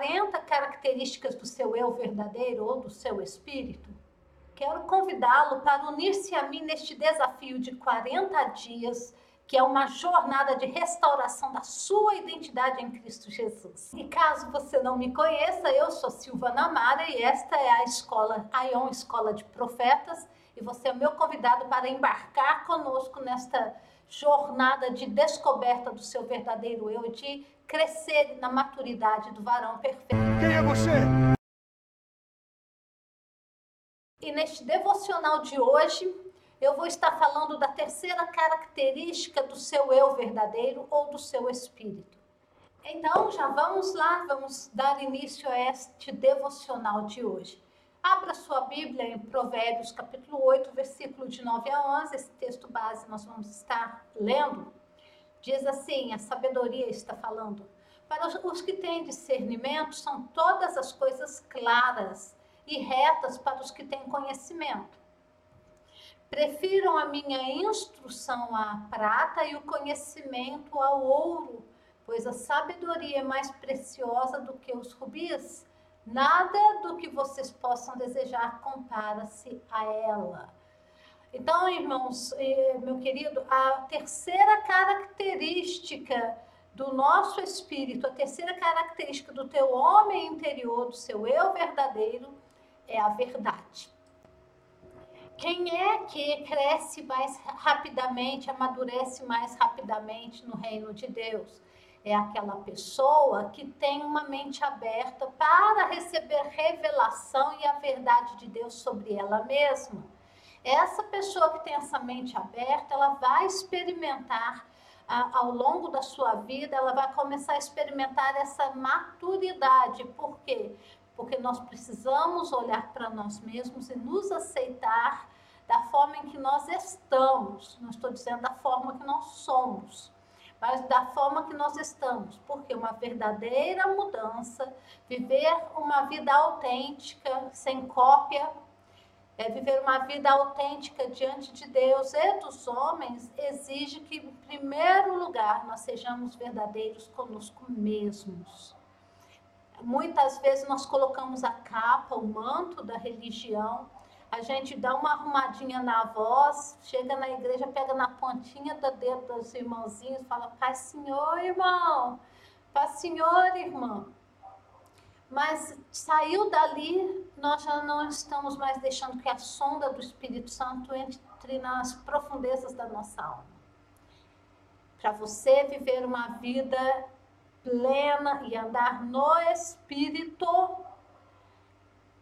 40 características do seu eu verdadeiro ou do seu espírito? Quero convidá-lo para unir-se a mim neste desafio de 40 dias, que é uma jornada de restauração da sua identidade em Cristo Jesus. E caso você não me conheça, eu sou Silvana Amara e esta é a escola Aion Escola de Profetas, e você é meu convidado para embarcar conosco nesta jornada de descoberta do seu verdadeiro eu, de crescer na maturidade do varão perfeito. Quem é você? E neste devocional de hoje, eu vou estar falando da terceira característica do seu eu verdadeiro ou do seu espírito. Então, já vamos lá, vamos dar início a este devocional de hoje. Abra sua Bíblia em Provérbios, capítulo 8, versículo de 9 a 11. Esse texto base nós vamos estar lendo. Diz assim: a sabedoria está falando. Para os que têm discernimento, são todas as coisas claras e retas para os que têm conhecimento. Prefiram a minha instrução à prata e o conhecimento ao ouro, pois a sabedoria é mais preciosa do que os rubis Nada do que vocês possam desejar compara-se a ela. Então, irmãos, meu querido, a terceira característica do nosso espírito, a terceira característica do teu homem interior, do seu eu verdadeiro, é a verdade. Quem é que cresce mais rapidamente, amadurece mais rapidamente no reino de Deus? é aquela pessoa que tem uma mente aberta para receber revelação e a verdade de Deus sobre ela mesma. Essa pessoa que tem essa mente aberta, ela vai experimentar ao longo da sua vida, ela vai começar a experimentar essa maturidade. Por quê? Porque nós precisamos olhar para nós mesmos e nos aceitar da forma em que nós estamos. Não estou dizendo da forma que nós somos mas da forma que nós estamos, porque uma verdadeira mudança, viver uma vida autêntica, sem cópia, é viver uma vida autêntica diante de Deus e dos homens, exige que, em primeiro lugar, nós sejamos verdadeiros conosco mesmos. Muitas vezes nós colocamos a capa, o manto da religião, a gente dá uma arrumadinha na voz, chega na igreja, pega na pontinha do dedo dos irmãozinhos, fala, Pai Senhor, irmão, Pai Senhor, irmã. Mas saiu dali, nós já não estamos mais deixando que a sonda do Espírito Santo entre nas profundezas da nossa alma. Para você viver uma vida plena e andar no Espírito,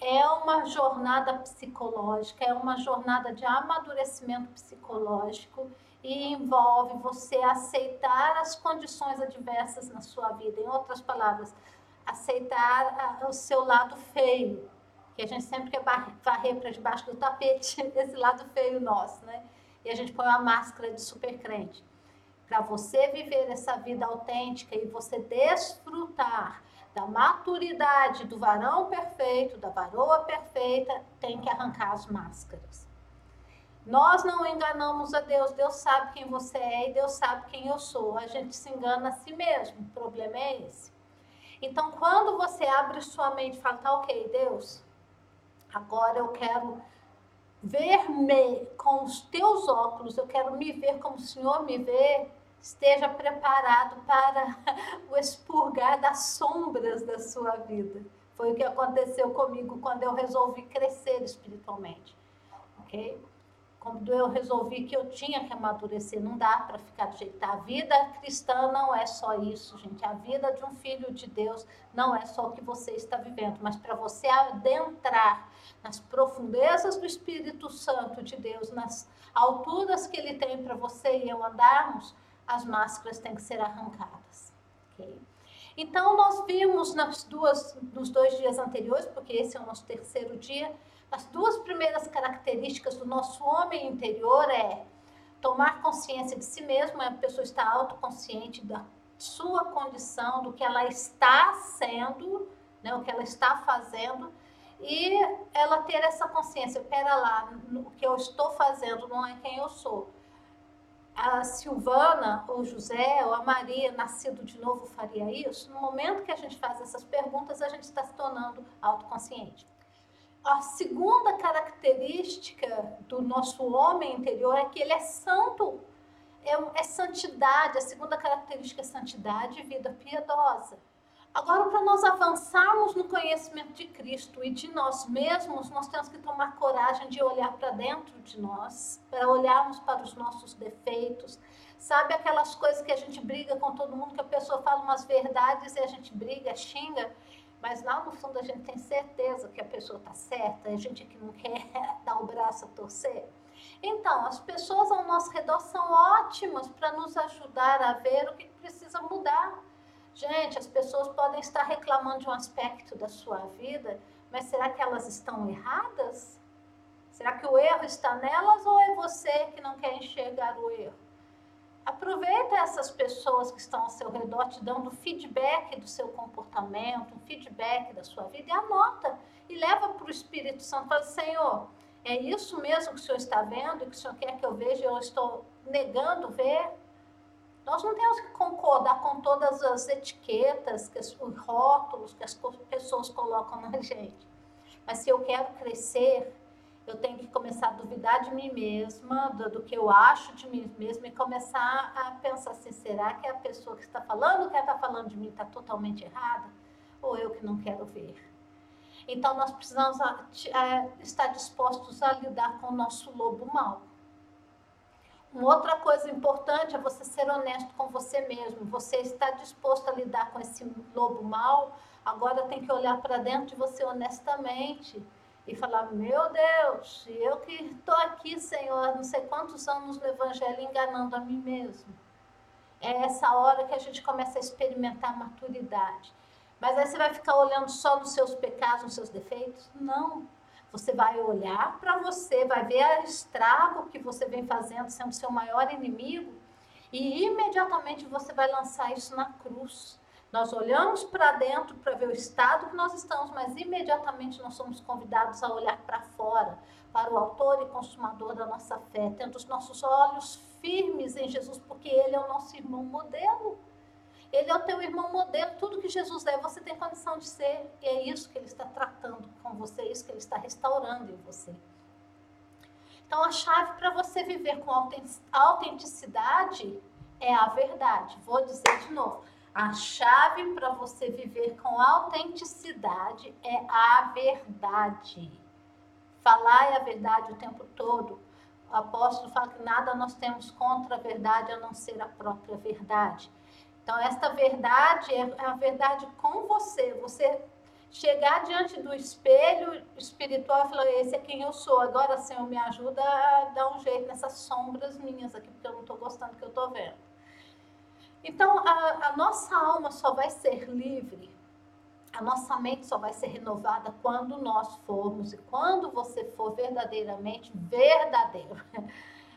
é uma jornada psicológica, é uma jornada de amadurecimento psicológico e envolve você aceitar as condições adversas na sua vida. Em outras palavras, aceitar o seu lado feio, que a gente sempre quer varrer para debaixo do tapete esse lado feio nosso, né? E a gente põe uma máscara de super crente. Para você viver essa vida autêntica e você desfrutar da maturidade do varão perfeito, da varoa perfeita, tem que arrancar as máscaras. Nós não enganamos a Deus, Deus sabe quem você é e Deus sabe quem eu sou. A gente se engana a si mesmo, o problema é esse. Então, quando você abre sua mente e fala, tá ok, Deus, agora eu quero ver-me com os teus óculos, eu quero me ver como o Senhor me vê, esteja preparado para o expurgar das sombras da sua vida. Foi o que aconteceu comigo quando eu resolvi crescer espiritualmente. Ok? Quando eu resolvi que eu tinha que amadurecer, não dá para ficar do jeito. A vida cristã não é só isso, gente. A vida de um filho de Deus não é só o que você está vivendo, mas para você adentrar nas profundezas do Espírito Santo de Deus, nas alturas que ele tem para você e eu andarmos, as máscaras têm que ser arrancadas. Okay? Então, nós vimos nas duas, nos dois dias anteriores, porque esse é o nosso terceiro dia, as duas primeiras características do nosso homem interior é tomar consciência de si mesmo, a pessoa está autoconsciente da sua condição, do que ela está sendo, né, o que ela está fazendo, e ela ter essa consciência, pera lá, o que eu estou fazendo não é quem eu sou a Silvana, ou José, ou a Maria, nascido de novo, faria isso? No momento que a gente faz essas perguntas, a gente está se tornando autoconsciente. A segunda característica do nosso homem interior é que ele é santo, é, é santidade. A segunda característica é santidade e vida piedosa. Agora, para nós avançarmos no conhecimento de Cristo e de nós mesmos, nós temos que tomar coragem de olhar para dentro de nós, para olharmos para os nossos defeitos. Sabe aquelas coisas que a gente briga com todo mundo, que a pessoa fala umas verdades e a gente briga, xinga, mas lá no fundo a gente tem certeza que a pessoa está certa, a gente que não quer dar o braço a torcer. Então, as pessoas ao nosso redor são ótimas para nos ajudar a ver o que precisa mudar Gente, as pessoas podem estar reclamando de um aspecto da sua vida, mas será que elas estão erradas? Será que o erro está nelas ou é você que não quer enxergar o erro? Aproveita essas pessoas que estão ao seu redor te dando feedback do seu comportamento, um feedback da sua vida e anota e leva para o Espírito Santo. Fala, Senhor, é isso mesmo que o Senhor está vendo e que o Senhor quer que eu veja e eu estou negando ver? Nós não temos que concordar com todas as etiquetas, que os rótulos que as pessoas colocam na gente. Mas se eu quero crescer, eu tenho que começar a duvidar de mim mesma, do, do que eu acho de mim mesma e começar a pensar assim: será que a pessoa que está falando, que está falando de mim, está totalmente errada? Ou eu que não quero ver? Então, nós precisamos estar dispostos a lidar com o nosso lobo mau. Uma outra coisa importante é você ser honesto com você mesmo. Você está disposto a lidar com esse lobo mal, agora tem que olhar para dentro de você honestamente e falar: Meu Deus, eu que estou aqui, Senhor, não sei quantos anos no Evangelho enganando a mim mesmo. É essa hora que a gente começa a experimentar maturidade. Mas aí você vai ficar olhando só nos seus pecados, nos seus defeitos? Não. Você vai olhar para você, vai ver o estrago que você vem fazendo, sendo seu maior inimigo, e imediatamente você vai lançar isso na cruz. Nós olhamos para dentro para ver o estado que nós estamos, mas imediatamente nós somos convidados a olhar para fora, para o autor e consumador da nossa fé, tendo os nossos olhos firmes em Jesus, porque Ele é o nosso irmão modelo. Ele é o teu irmão modelo, tudo que Jesus é, você tem condição de ser. E é isso que ele está tratando com você, é isso que ele está restaurando em você. Então, a chave para você viver com autenticidade é a verdade. Vou dizer de novo. A chave para você viver com autenticidade é a verdade. Falar é a verdade o tempo todo. O apóstolo fala que nada nós temos contra a verdade a não ser a própria verdade. Então, esta verdade é a verdade com você. Você chegar diante do espelho espiritual e falar: Esse é quem eu sou. Agora, Senhor, me ajuda a dar um jeito nessas sombras minhas aqui, porque eu não estou gostando do que eu estou vendo. Então, a, a nossa alma só vai ser livre, a nossa mente só vai ser renovada quando nós formos e quando você for verdadeiramente verdadeiro.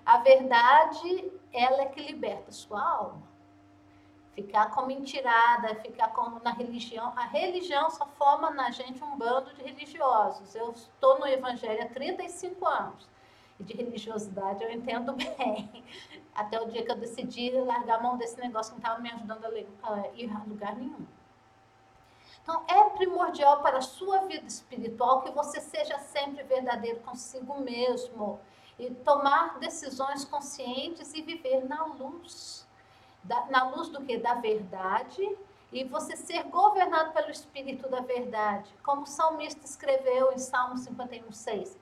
A verdade, ela é que liberta a sua alma. Ficar com mentirada, ficar como na religião. A religião só forma na gente um bando de religiosos. Eu estou no evangelho há 35 anos. De religiosidade eu entendo bem. Até o dia que eu decidi largar a mão desse negócio que não estava me ajudando a ir a lugar nenhum. Então, é primordial para a sua vida espiritual que você seja sempre verdadeiro consigo mesmo e tomar decisões conscientes e viver na luz da, na luz do que? Da verdade, e você ser governado pelo Espírito da verdade. Como o salmista escreveu em Salmo 51, 6.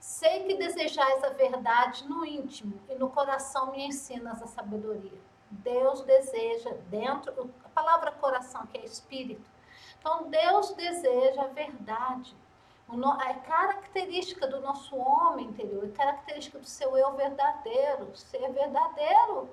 Sei que desejais a verdade no íntimo e no coração me ensinas a sabedoria. Deus deseja dentro, a palavra coração que é espírito. Então Deus deseja a verdade. A característica do nosso homem interior, a característica do seu eu verdadeiro, ser verdadeiro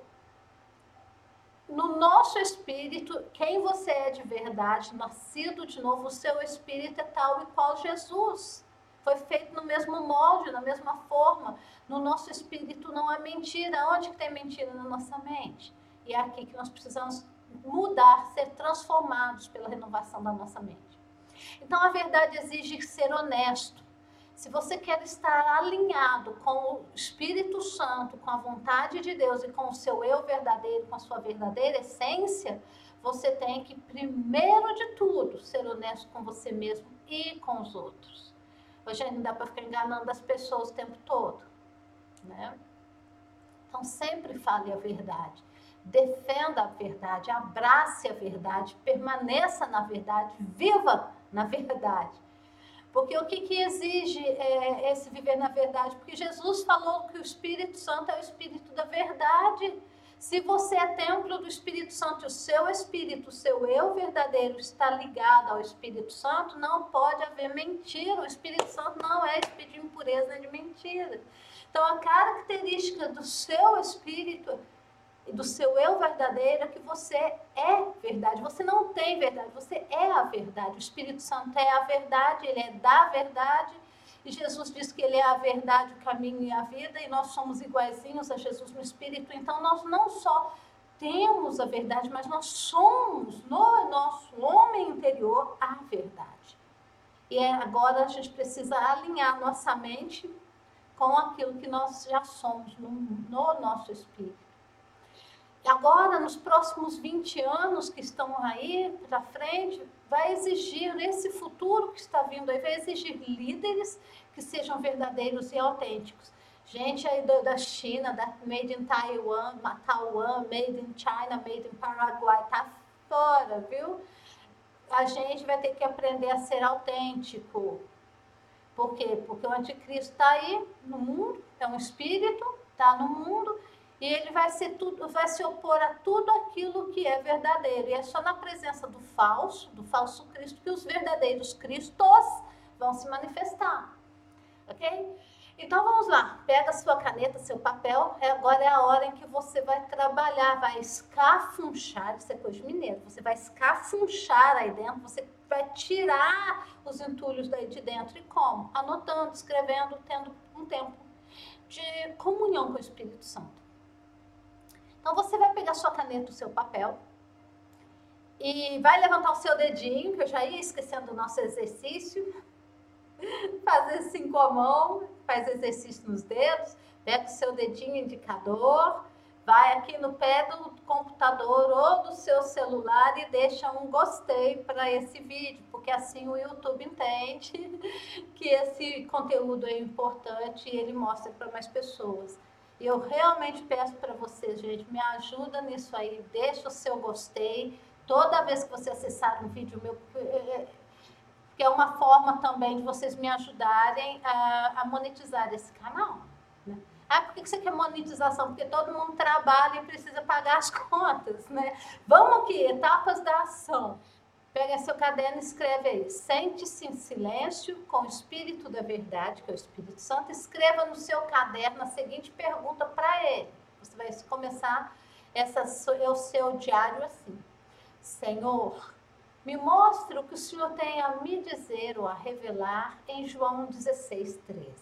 no nosso espírito, quem você é de verdade, nascido de novo, o seu espírito é tal e qual Jesus. Foi feito no mesmo molde, na mesma forma. No nosso espírito não há mentira. Onde que tem mentira na nossa mente? E é aqui que nós precisamos mudar, ser transformados pela renovação da nossa mente. Então a verdade exige ser honesto. Se você quer estar alinhado com o Espírito Santo, com a vontade de Deus e com o seu eu verdadeiro, com a sua verdadeira essência, você tem que, primeiro de tudo, ser honesto com você mesmo e com os outros. Hoje não dá para ficar enganando as pessoas o tempo todo, né? Então sempre fale a verdade. Defenda a verdade, abrace a verdade, permaneça na verdade, viva na verdade. Porque o que, que exige é, esse viver na verdade? Porque Jesus falou que o Espírito Santo é o Espírito da verdade. Se você é templo do Espírito Santo o seu espírito, o seu eu verdadeiro está ligado ao Espírito Santo, não pode haver mentira. O Espírito Santo não é espírito de impureza nem de mentira. Então, a característica do seu espírito e do seu eu verdadeiro é que você é verdade. Você não tem verdade, você é a verdade. O Espírito Santo é a verdade, ele é da verdade e Jesus diz que ele é a verdade, o caminho e a vida, e nós somos iguaizinhos a Jesus no Espírito. Então, nós não só temos a verdade, mas nós somos, no nosso homem interior, a verdade. E é, agora a gente precisa alinhar nossa mente com aquilo que nós já somos no, no nosso espírito. Agora, nos próximos 20 anos que estão aí para frente, vai exigir, nesse futuro que está vindo aí, vai exigir líderes que sejam verdadeiros e autênticos. Gente aí da China, da Made in Taiwan, Taiwan, Made in China, Made in Paraguai, tá fora, viu? A gente vai ter que aprender a ser autêntico. Por quê? Porque o anticristo está aí no mundo, é um espírito, está no mundo, e ele vai, ser tudo, vai se opor a tudo aquilo que é verdadeiro. E é só na presença do falso, do falso Cristo, que os verdadeiros Cristos vão se manifestar. Ok? Então vamos lá, pega sua caneta, seu papel. É, agora é a hora em que você vai trabalhar, vai escafunchar, isso é coisa de mineiro, você vai escafunchar aí dentro, você vai tirar os entulhos daí de dentro. E como? Anotando, escrevendo, tendo um tempo de comunhão com o Espírito Santo. Então você vai pegar sua caneta, o seu papel e vai levantar o seu dedinho, que eu já ia esquecendo do nosso exercício. Fazer assim com a mão, faz exercício nos dedos, pega o seu dedinho indicador, vai aqui no pé do computador ou do seu celular e deixa um gostei para esse vídeo, porque assim o YouTube entende que esse conteúdo é importante e ele mostra para mais pessoas. Eu realmente peço para vocês, gente, me ajuda nisso aí, deixa o seu gostei. Toda vez que você acessar um vídeo meu, que é, é, é uma forma também de vocês me ajudarem a, a monetizar esse canal. Né? Ah, por que você quer monetização? Porque todo mundo trabalha e precisa pagar as contas, né? Vamos aqui, etapas da ação. Pega seu caderno e escreve aí. Sente-se em silêncio com o Espírito da Verdade, que é o Espírito Santo. Escreva no seu caderno a seguinte pergunta para ele. Você vai começar essa, é o seu diário assim. Senhor, me mostre o que o Senhor tem a me dizer ou a revelar em João 16, 13.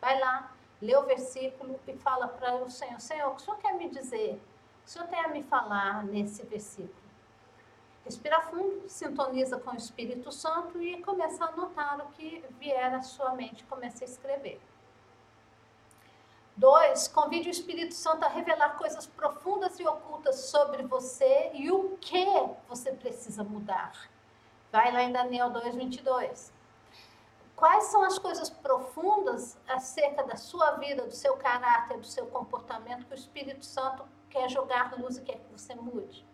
Vai lá, lê o versículo e fala para o Senhor, Senhor, o que o Senhor quer me dizer? O Senhor tem a me falar nesse versículo? Respira fundo, sintoniza com o Espírito Santo e começa a anotar o que vier à sua mente, começa a escrever. Dois, convide o Espírito Santo a revelar coisas profundas e ocultas sobre você e o que você precisa mudar. Vai lá em Daniel 2, 22. Quais são as coisas profundas acerca da sua vida, do seu caráter, do seu comportamento que o Espírito Santo quer jogar luz e quer que você mude?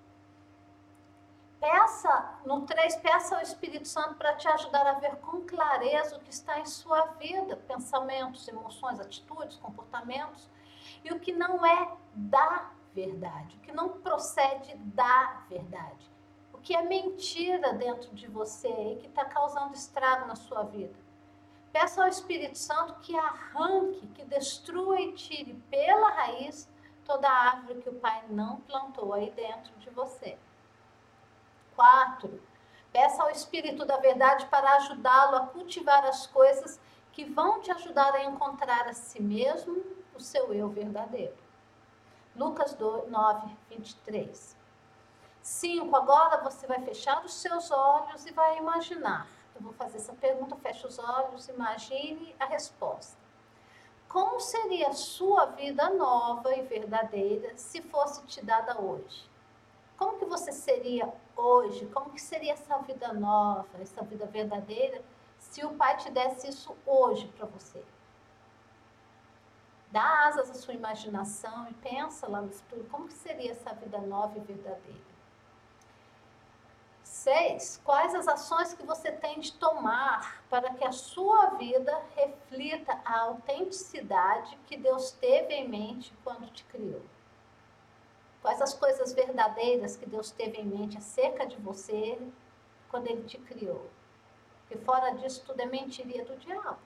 Peça, no 3, peça ao Espírito Santo para te ajudar a ver com clareza o que está em sua vida, pensamentos, emoções, atitudes, comportamentos, e o que não é da verdade, o que não procede da verdade, o que é mentira dentro de você e que está causando estrago na sua vida. Peça ao Espírito Santo que arranque, que destrua e tire pela raiz toda a árvore que o Pai não plantou aí dentro de você. 4. Peça ao Espírito da Verdade para ajudá-lo a cultivar as coisas que vão te ajudar a encontrar a si mesmo o seu eu verdadeiro. Lucas 9, 23. 5. Agora você vai fechar os seus olhos e vai imaginar. Eu vou fazer essa pergunta, feche os olhos, imagine a resposta. Como seria a sua vida nova e verdadeira se fosse te dada hoje? Como que você seria hoje? Como que seria essa vida nova, essa vida verdadeira, se o Pai te desse isso hoje para você? Dá asas à sua imaginação e pensa lá no futuro, como que seria essa vida nova e verdadeira? Seis, quais as ações que você tem de tomar para que a sua vida reflita a autenticidade que Deus teve em mente quando te criou? Quais as coisas verdadeiras que Deus teve em mente acerca de você quando Ele te criou? Porque fora disso tudo é mentiria do diabo.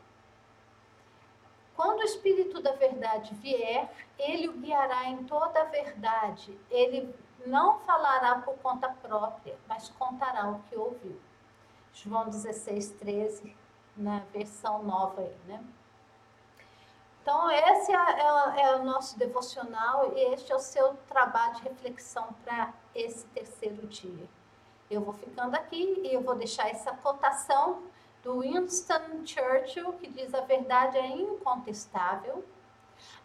Quando o Espírito da Verdade vier, ele o guiará em toda a verdade. Ele não falará por conta própria, mas contará o que ouviu. João 16, 13, na versão nova aí, né? Então, esse é, é, é, o nosso devocional e este é o seu trabalho de reflexão para esse terceiro dia. Eu vou ficando aqui e eu vou deixar essa cotação do Winston Churchill, que diz a verdade é incontestável,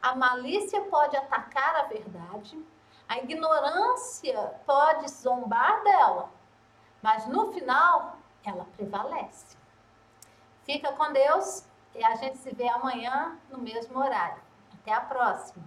a malícia pode atacar a verdade, a ignorância pode zombar dela, mas no final ela prevalece. Fica com Deus e a gente se vê amanhã no mesmo horário. Até a próxima!